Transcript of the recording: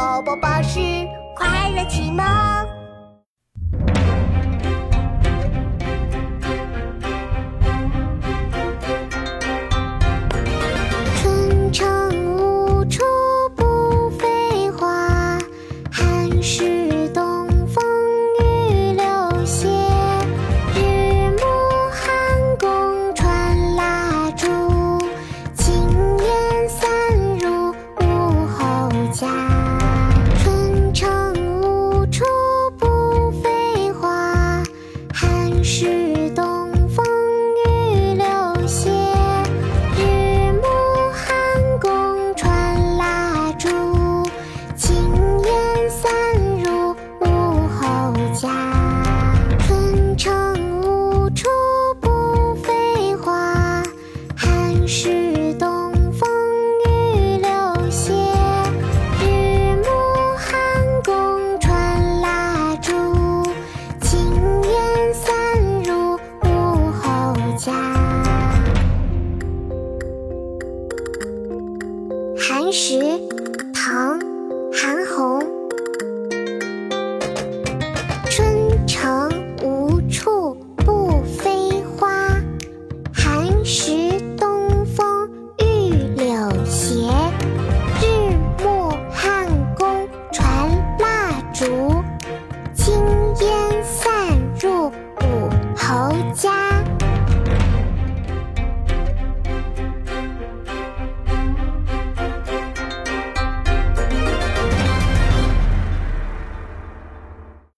宝宝巴士快乐启蒙。春城无处不飞花，寒食家。寒食，唐·韩翃。春城无处不飞花，寒食东风御柳斜。日暮汉宫传蜡烛，